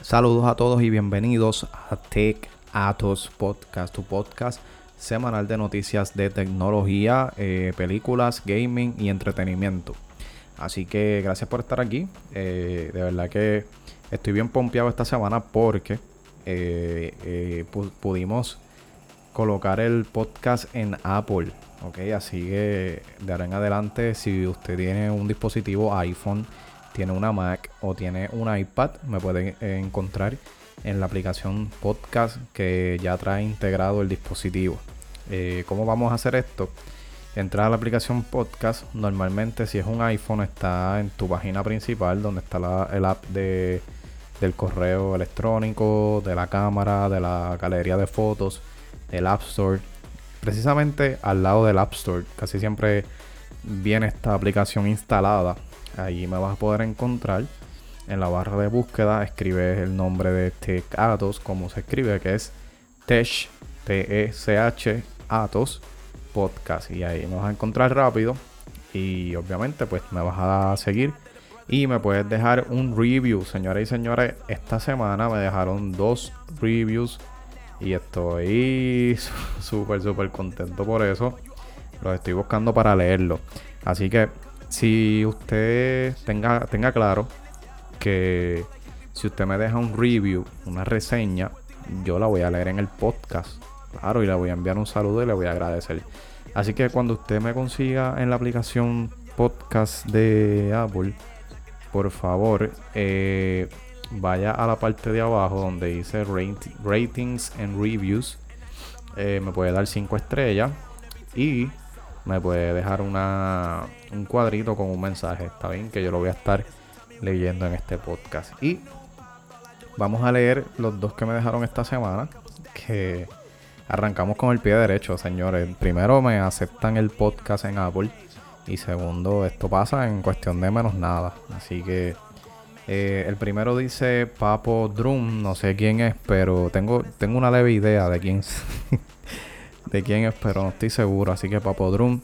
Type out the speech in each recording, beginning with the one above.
Saludos a todos y bienvenidos a Tech Atos Podcast, tu podcast semanal de noticias de tecnología, eh, películas, gaming y entretenimiento. Así que gracias por estar aquí. Eh, de verdad que estoy bien pompeado esta semana porque eh, pudimos colocar el podcast en Apple. Ok, así que de ahora en adelante, si usted tiene un dispositivo iPhone, tiene una Mac o tiene un iPad, me puede encontrar en la aplicación podcast que ya trae integrado el dispositivo. Eh, ¿Cómo vamos a hacer esto? Entrar a la aplicación podcast. Normalmente, si es un iPhone, está en tu página principal, donde está el app de, del correo electrónico, de la cámara, de la galería de fotos, del App Store. Precisamente al lado del App Store, casi siempre viene esta aplicación instalada. Allí me vas a poder encontrar en la barra de búsqueda escribes el nombre de Tech Atos, como se escribe, que es Tech, T-E-C-H, Atos Podcast. Y ahí me vas a encontrar rápido. Y obviamente, pues me vas a seguir. Y me puedes dejar un review, señoras y señores. Esta semana me dejaron dos reviews. Y estoy súper, súper contento por eso. Los estoy buscando para leerlo. Así que si usted tenga, tenga claro que si usted me deja un review, una reseña, yo la voy a leer en el podcast. Claro, y le voy a enviar un saludo y le voy a agradecer. Así que cuando usted me consiga en la aplicación podcast de Apple, por favor, eh, vaya a la parte de abajo donde dice ratings and reviews. Eh, me puede dar 5 estrellas y me puede dejar una, un cuadrito con un mensaje. Está bien, que yo lo voy a estar leyendo en este podcast. Y vamos a leer los dos que me dejaron esta semana. Que arrancamos con el pie derecho, señores. Primero, me aceptan el podcast en Apple. Y segundo, esto pasa en cuestión de menos nada. Así que eh, el primero dice Papo Drum. No sé quién es, pero tengo, tengo una leve idea de quién, de quién es, pero no estoy seguro. Así que Papo Drum,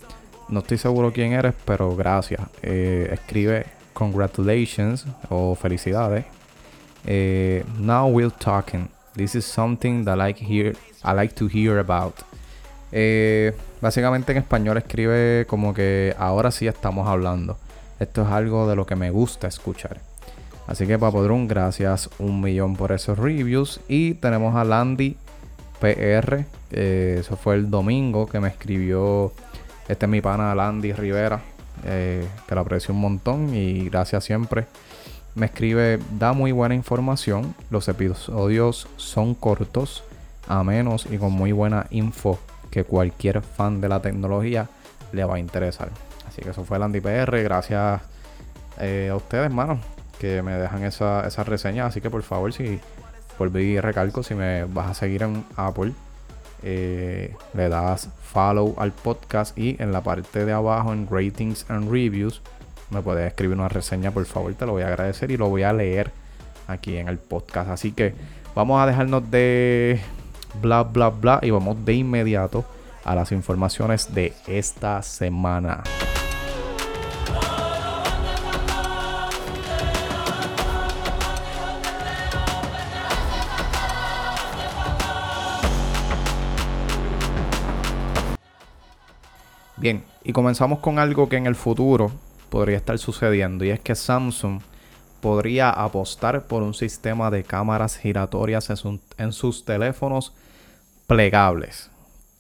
no estoy seguro quién eres, pero gracias. Eh, escribe congratulations o felicidades. Eh, now we're talking. This is something that I like, hear, I like to hear about. Eh, básicamente en español escribe como que ahora sí estamos hablando. Esto es algo de lo que me gusta escuchar. Así que Papodrón, gracias un millón por esos reviews. Y tenemos a Landy PR. eso fue el domingo que me escribió. Este es mi pana Landy Rivera eh, que lo aprecio un montón y gracias siempre. Me escribe, da muy buena información, los episodios son cortos, a menos y con muy buena info que cualquier fan de la tecnología le va a interesar. Así que eso fue el Andy PR, gracias eh, a ustedes, hermano, que me dejan esa, esa reseña. Así que por favor, si volví y recalco, si me vas a seguir en Apple, eh, le das follow al podcast y en la parte de abajo en ratings and reviews me puedes escribir una reseña por favor te lo voy a agradecer y lo voy a leer aquí en el podcast así que vamos a dejarnos de bla bla bla y vamos de inmediato a las informaciones de esta semana. Bien, y comenzamos con algo que en el futuro podría estar sucediendo y es que Samsung podría apostar por un sistema de cámaras giratorias en, sus teléfonos plegables.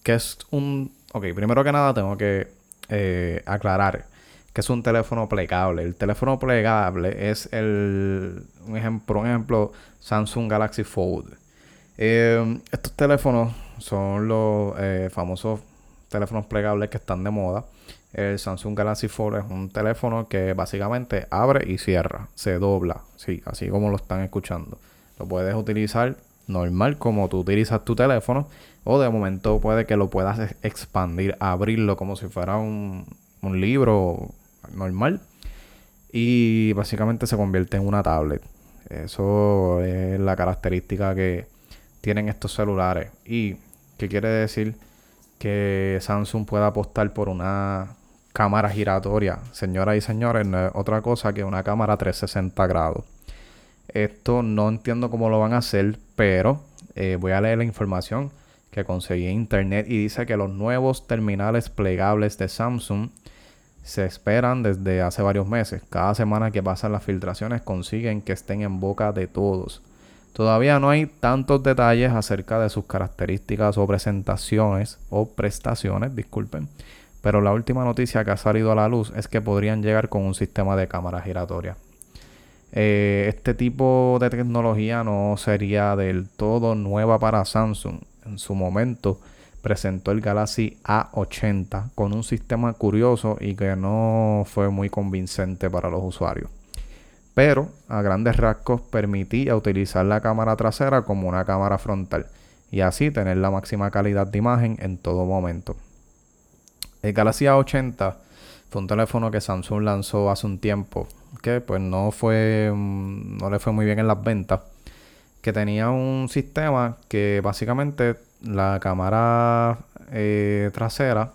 Que es un... Ok, primero que nada tengo que eh, aclarar que es un teléfono plegable. El teléfono plegable es el... Un ejemplo, un ejemplo Samsung Galaxy Fold. Eh, estos teléfonos son los eh, famosos teléfonos plegables que están de moda. El Samsung Galaxy Fold es un teléfono que básicamente abre y cierra, se dobla, sí, así como lo están escuchando. Lo puedes utilizar normal como tú utilizas tu teléfono o de momento puede que lo puedas expandir, abrirlo como si fuera un, un libro normal y básicamente se convierte en una tablet. Eso es la característica que tienen estos celulares. ¿Y qué quiere decir? Que Samsung pueda apostar por una cámara giratoria. Señoras y señores, no es otra cosa que una cámara 360 grados. Esto no entiendo cómo lo van a hacer, pero eh, voy a leer la información que conseguí en internet y dice que los nuevos terminales plegables de Samsung se esperan desde hace varios meses. Cada semana que pasan las filtraciones consiguen que estén en boca de todos. Todavía no hay tantos detalles acerca de sus características o presentaciones o prestaciones, disculpen, pero la última noticia que ha salido a la luz es que podrían llegar con un sistema de cámara giratoria. Eh, este tipo de tecnología no sería del todo nueva para Samsung. En su momento presentó el Galaxy A80 con un sistema curioso y que no fue muy convincente para los usuarios pero a grandes rasgos permitía utilizar la cámara trasera como una cámara frontal y así tener la máxima calidad de imagen en todo momento. El Galaxy A80 fue un teléfono que Samsung lanzó hace un tiempo que pues no fue mm, no le fue muy bien en las ventas que tenía un sistema que básicamente la cámara eh, trasera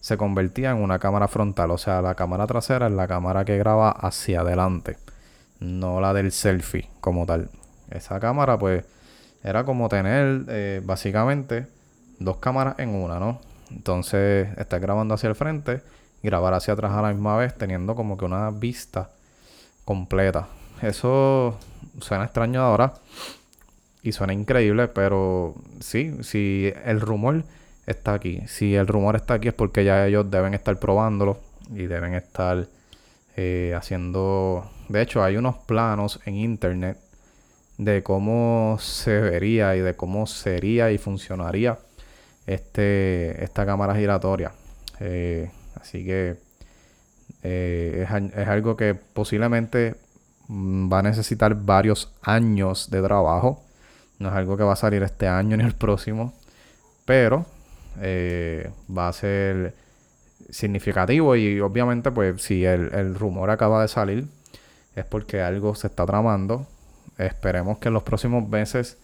se convertía en una cámara frontal o sea la cámara trasera es la cámara que graba hacia adelante no la del selfie como tal. Esa cámara, pues, era como tener eh, básicamente dos cámaras en una, ¿no? Entonces, estar grabando hacia el frente grabar hacia atrás a la misma vez, teniendo como que una vista completa. Eso suena extraño ahora y suena increíble, pero sí, si el rumor está aquí, si el rumor está aquí es porque ya ellos deben estar probándolo y deben estar eh, haciendo de hecho, hay unos planos en internet de cómo se vería y de cómo sería y funcionaría este, esta cámara giratoria. Eh, así que eh, es, algo que posiblemente mm, va a necesitar varios años de trabajo. No es algo que va a salir este año ni el próximo. Pero va a ser significativo y obviamente pues si el rumor acaba de salir es porque algo se está tramando. Esperemos que en los próximos meses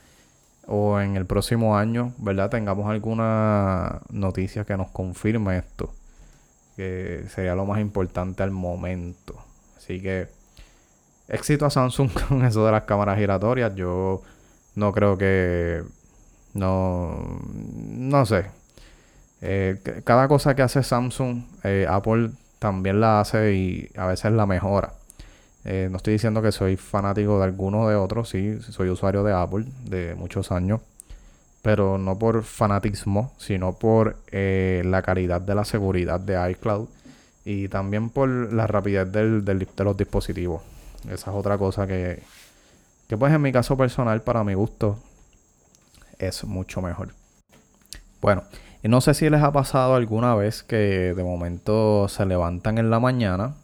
o en el próximo año, ¿verdad? Tengamos alguna noticia que nos confirme esto. Que sería lo más importante al momento. Así que éxito a Samsung con eso de las cámaras giratorias. Yo no creo que... No... No sé. Eh, cada cosa que hace Samsung, eh, Apple también la hace y a veces la mejora. Eh, no estoy diciendo que soy fanático de alguno de otros, sí, soy usuario de Apple de muchos años, pero no por fanatismo, sino por la calidad de la seguridad de iCloud y también por la rapidez del, de los dispositivos. Esa es otra cosa que, que pues en mi caso personal, para mi gusto, es mucho mejor. Bueno, no sé si les ha pasado alguna vez que de momento se levantan en la mañana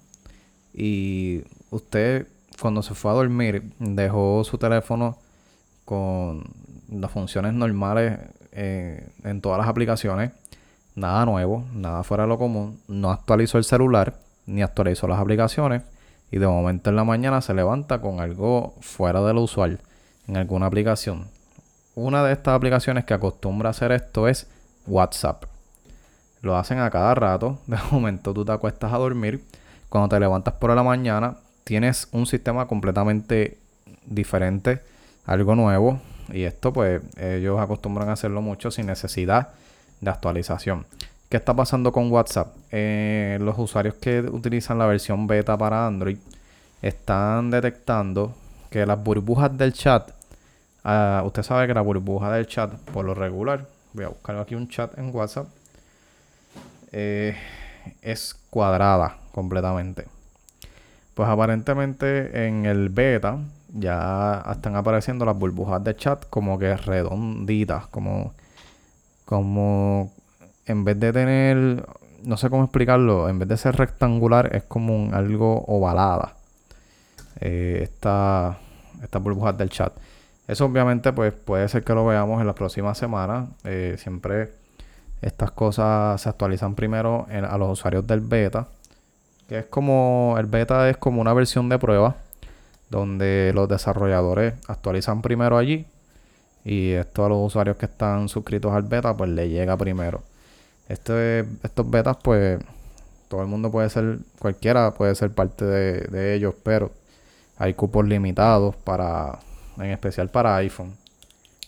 y usted cuando se fue a dormir dejó su teléfono con las funciones normales eh, en todas las aplicaciones. Nada nuevo, nada fuera de lo común. No actualizó el celular ni actualizó las aplicaciones. Y de momento en la mañana se levanta con algo fuera de lo usual en alguna aplicación. Una de estas aplicaciones que acostumbra hacer esto es WhatsApp. Lo hacen a cada rato. De momento tú te acuestas a dormir. Cuando te levantas por la mañana, tienes un sistema completamente diferente, algo nuevo. Y esto pues ellos acostumbran a hacerlo mucho sin necesidad de actualización. ¿Qué está pasando con WhatsApp? Eh, los usuarios que utilizan la versión beta para Android están detectando que las burbujas del chat, ah, usted sabe que la burbuja del chat por lo regular, voy a buscar aquí un chat en WhatsApp, eh, es cuadrada completamente. Pues aparentemente en el beta ya están apareciendo las burbujas de chat como que redonditas, como, como en vez de tener, no sé cómo explicarlo, en vez de ser rectangular es como algo ovalada. Eh, esta, estas burbujas del chat. Eso obviamente pues puede ser que lo veamos en las próximas semanas. Eh, siempre estas cosas se actualizan primero a los usuarios del beta que es como el beta es como una versión de prueba donde los desarrolladores actualizan primero allí y esto a los usuarios que están suscritos al beta pues le llega primero. Este, estos betas pues todo el mundo puede ser, cualquiera puede ser parte de, ellos, pero hay cupos limitados para, en especial para iPhone.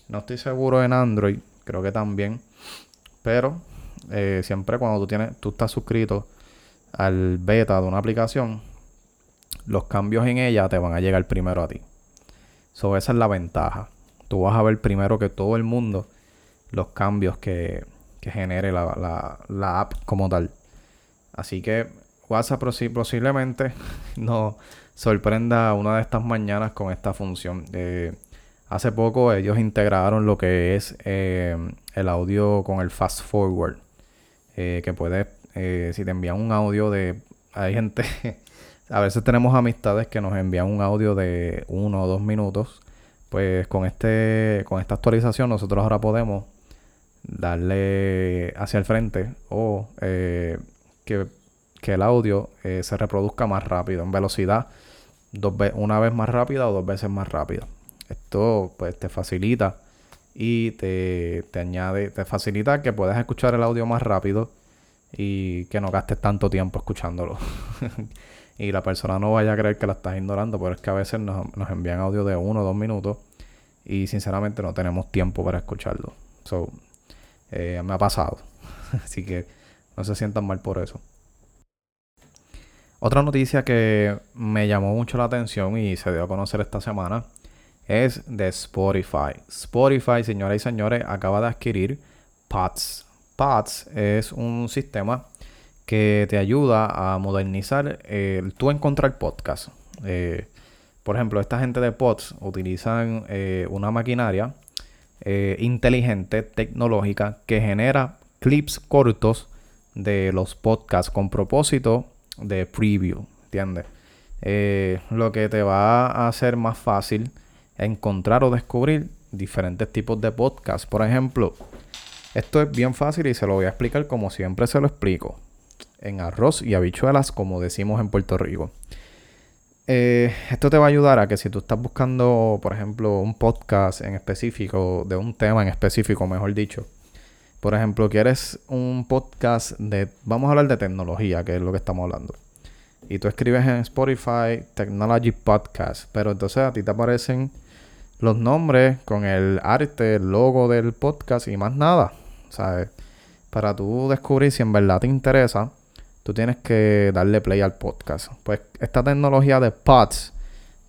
No estoy seguro en Android, creo que también. Pero eh, siempre cuando tú tienes, tú estás suscrito al beta de una aplicación, los cambios en ella te van a llegar primero a ti. So, esa es la ventaja. Tú vas a ver primero que todo el mundo los cambios que, que genere la, la, app como tal. Así que WhatsApp posiblemente nos sorprenda una de estas mañanas con esta función. Eh, hace poco ellos integraron lo que es eh, el audio con el fast forward. Eh, que puedes, si te envían un audio de... Hay gente, a veces tenemos amistades que nos envían un audio de uno o dos minutos. Pues con, este, con esta actualización nosotros ahora podemos darle hacia el frente o eh, que, el audio se reproduzca más rápido, en velocidad, dos una vez más rápida o dos veces más rápida. Esto pues te facilita y te, te añade, te facilita que puedas escuchar el audio más rápido y que no gastes tanto tiempo escuchándolo. y la persona no vaya a creer que la estás ignorando, pero es que a veces nos, nos envían audio de uno o dos minutos y sinceramente no tenemos tiempo para escucharlo. So, eh, me ha pasado. Así que no se sientan mal por eso. Otra noticia que me llamó mucho la atención y se dio a conocer esta semana es de Spotify. Spotify, señoras y señores, acaba de adquirir PATS. PATS es un sistema que te ayuda a modernizar el tú encontrar podcast. Eh, por ejemplo, esta gente de POTS utilizan eh, una maquinaria eh, inteligente, tecnológica, que genera clips cortos de los podcasts con propósito de preview, ¿entiendes? Eh, lo que te va a hacer más fácil encontrar o descubrir diferentes tipos de podcasts. Por ejemplo, esto es bien fácil y se lo voy a explicar como siempre se lo explico. En arroz y habichuelas, como decimos en Puerto Rico. Eh, esto te va a ayudar a que si tú estás buscando, por ejemplo, un podcast en específico, de un tema en específico, mejor dicho. Por ejemplo, quieres un podcast de, vamos a hablar de tecnología, que es lo que estamos hablando. Y tú escribes en Spotify Technology Podcast, pero entonces a ti te aparecen los nombres con el arte, el logo del podcast y más nada. ¿Sabes? Para tú descubrir si en verdad te interesa tú tienes que darle play al podcast. Pues esta tecnología de pods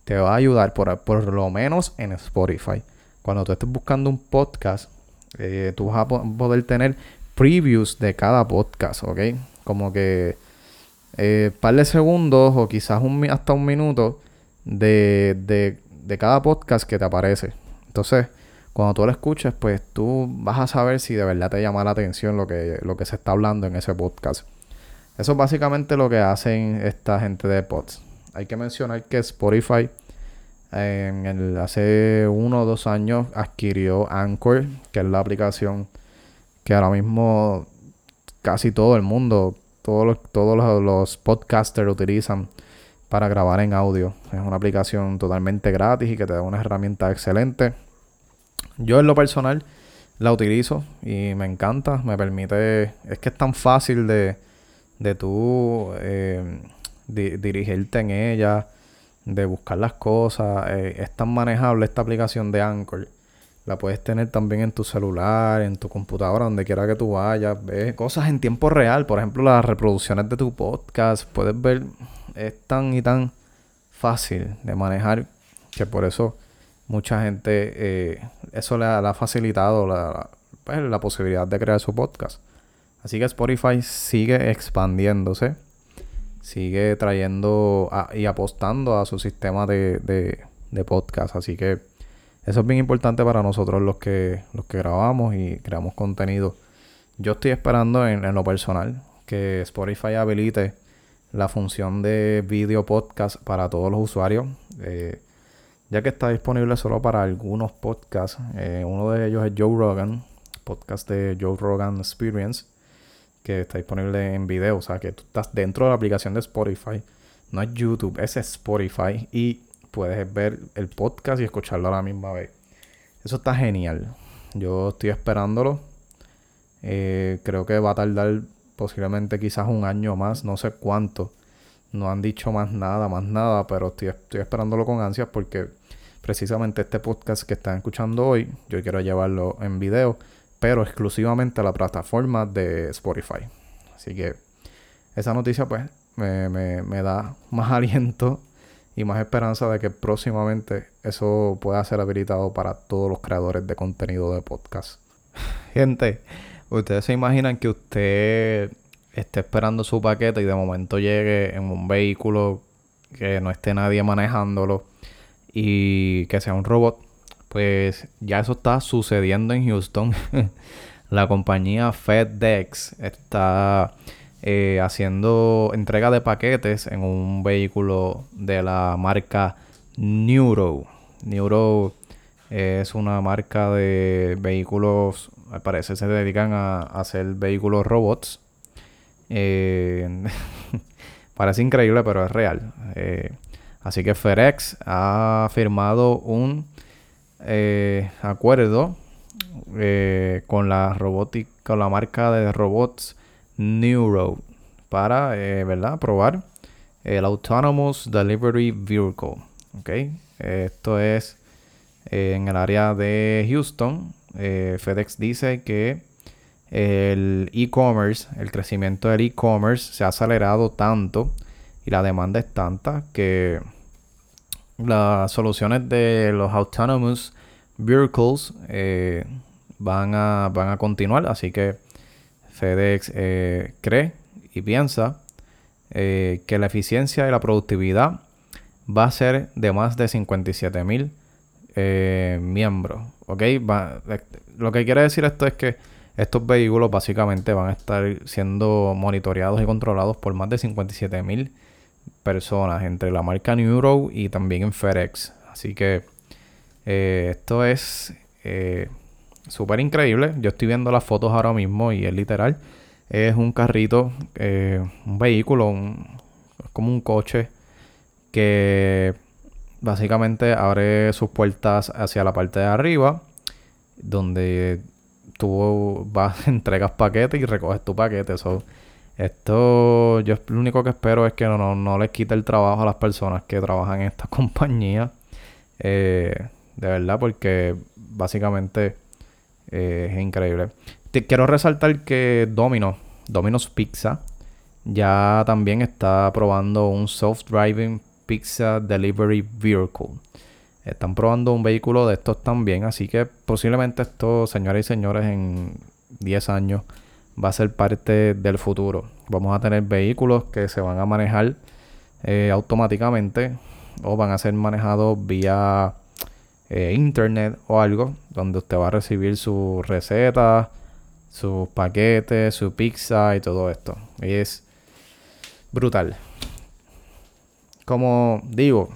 te va a ayudar por, por lo menos en Spotify. Cuando tú estés buscando un podcast, eh, tú vas a poder tener previews de cada podcast, ¿ok? Como que eh, par de segundos o quizás un, hasta un minuto de, de, de cada podcast que te aparece. Entonces, cuando tú lo escuches, pues tú vas a saber si de verdad te llama la atención lo que, lo que se está hablando en ese podcast. Eso es básicamente lo que hacen esta gente de pods. Hay que mencionar que Spotify en el, hace uno o dos años adquirió Anchor, que es la aplicación que ahora mismo casi todo el mundo, todos los, todos los, podcasters utilizan para grabar en audio. Es una aplicación totalmente gratis y que te da una herramienta excelente. Yo en lo personal la utilizo y me encanta, me permite, es que es tan fácil de, de tú eh, dirigirte en ella, de buscar las cosas. Eh, es tan manejable esta aplicación de Anchor. La puedes tener también en tu celular, en tu computadora, donde quiera que tú vayas. Ves cosas en tiempo real. Por ejemplo, las reproducciones de tu podcast. Puedes ver, es tan y tan fácil de manejar que por eso mucha gente, eh, eso le ha, facilitado la, pues, la posibilidad de crear su podcast. Así que Spotify sigue expandiéndose, sigue trayendo y apostando a su sistema de, podcast. Así que eso es bien importante para nosotros los que, los que grabamos y creamos contenido. Yo estoy esperando en, lo personal que Spotify habilite la función de video podcast para todos los usuarios. Eh, ya que está disponible solo para algunos podcasts. Eh, uno de ellos es Joe Rogan, podcast de Joe Rogan Experience que está disponible en video. O sea, que tú estás dentro de la aplicación de Spotify. No es YouTube, es Spotify. Y puedes ver el podcast y escucharlo a la misma vez. Eso está genial. Yo estoy esperándolo. Eh, creo que va a tardar posiblemente quizás un año más, no sé cuánto. no han dicho más nada, más nada, pero estoy, estoy esperándolo con ansias porque precisamente este podcast que están escuchando hoy, yo quiero llevarlo en video, pero exclusivamente a la plataforma de Spotify. Así que esa noticia pues me, me, me da más aliento y más esperanza de que próximamente eso pueda ser habilitado para todos los creadores de contenido de podcast. Gente, ustedes se imaginan que usted esté esperando su paquete y de momento llegue en un vehículo que no esté nadie manejándolo y que sea un robot. Pues ya eso está sucediendo en Houston. La compañía FedEx está eh, haciendo entrega de paquetes en un vehículo de la marca Neuro. Neuro es una marca de vehículos, al parecer se dedican a, hacer vehículos robots. Eh, parece increíble, pero es real. Eh, así que FedEx ha firmado un acuerdo con la robótica, con la marca de robots Neuro para, eh, ¿verdad? Probar el Autonomous Delivery Vehicle. ¿Ok? Esto es eh, en el área de Houston. Eh, FedEx dice que el e-commerce, el crecimiento del e-commerce se ha acelerado tanto y la demanda es tanta que las soluciones de los autonomous vehicles van, a, van a continuar. Así que FedEx eh, cree y piensa eh, que la eficiencia y la productividad va a ser de más de 57 mil eh, miembros. ¿Ok? lo que quiere decir esto es que estos vehículos básicamente van a estar siendo monitoreados y controlados por más de 57 mil personas entre la marca Neuro y también en FedEx. Así que esto es súper increíble. Yo estoy viendo las fotos ahora mismo y es literal. Es un carrito, eh, un vehículo, como un coche que básicamente abre sus puertas hacia la parte de arriba, donde tú vas, entregas paquetes y recoges tu paquete. Esto, yo lo único que espero es que no, no, les quite el trabajo a las personas que trabajan en esta compañía. Eh, de verdad, porque básicamente eh, es increíble. Te quiero resaltar que Domino, Domino's Pizza, ya también está probando un self-driving pizza delivery vehicle. Están probando un vehículo de estos también, así que posiblemente esto, señoras y señores, en 10 años va a ser parte del futuro. Vamos a tener vehículos que se van a manejar eh, automáticamente o van a ser manejados vía eh, internet o algo donde usted va a recibir su receta, sus paquetes, su pizza y todo esto. Y es brutal. Como digo,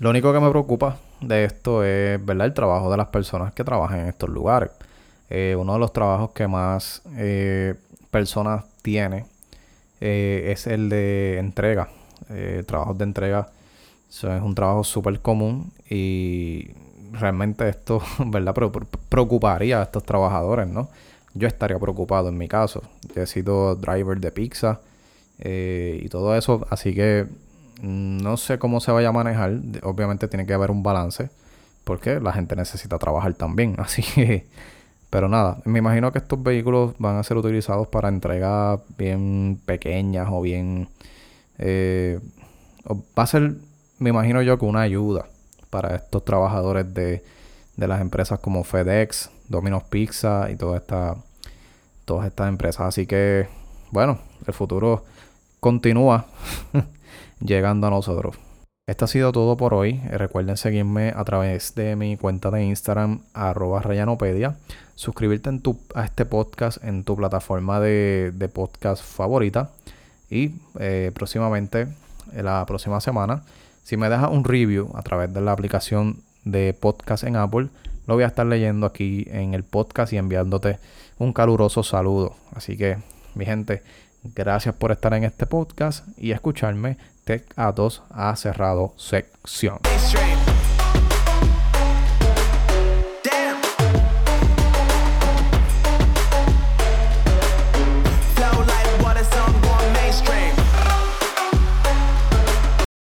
lo único que me preocupa de esto es ¿verdad? el trabajo de las personas que trabajan en estos lugares. Eh, uno de los trabajos que más eh, personas tiene es el de entrega. trabajos de entrega eso es un trabajo súper común y realmente esto, ¿verdad? preocuparía a estos trabajadores, ¿no? Yo estaría preocupado en mi caso. Yo he sido driver de pizza eh, y todo eso, así que no sé cómo se vaya a manejar. Obviamente tiene que haber un balance porque la gente necesita trabajar también. Así que, pero nada, me imagino que estos vehículos van a ser utilizados para entregas bien pequeñas o bien... Eh, va a ser me imagino yo que una ayuda para estos trabajadores de, las empresas como FedEx, Domino's Pizza y toda esta, todas estas empresas. Así que, bueno, el futuro continúa llegando a nosotros. Esto ha sido todo por hoy. Recuerden seguirme a través de mi cuenta de Instagram, arroba Rayanopedia. Suscribirte a este podcast en tu plataforma de, podcast favorita. Y eh, próximamente, la próxima semana, si me dejas un review a través de la aplicación de podcast en Apple, lo voy a estar leyendo aquí en el podcast y enviándote un caluroso saludo. Así que, mi gente, gracias por estar en este podcast y escucharme Tech A2 a cerrado sección.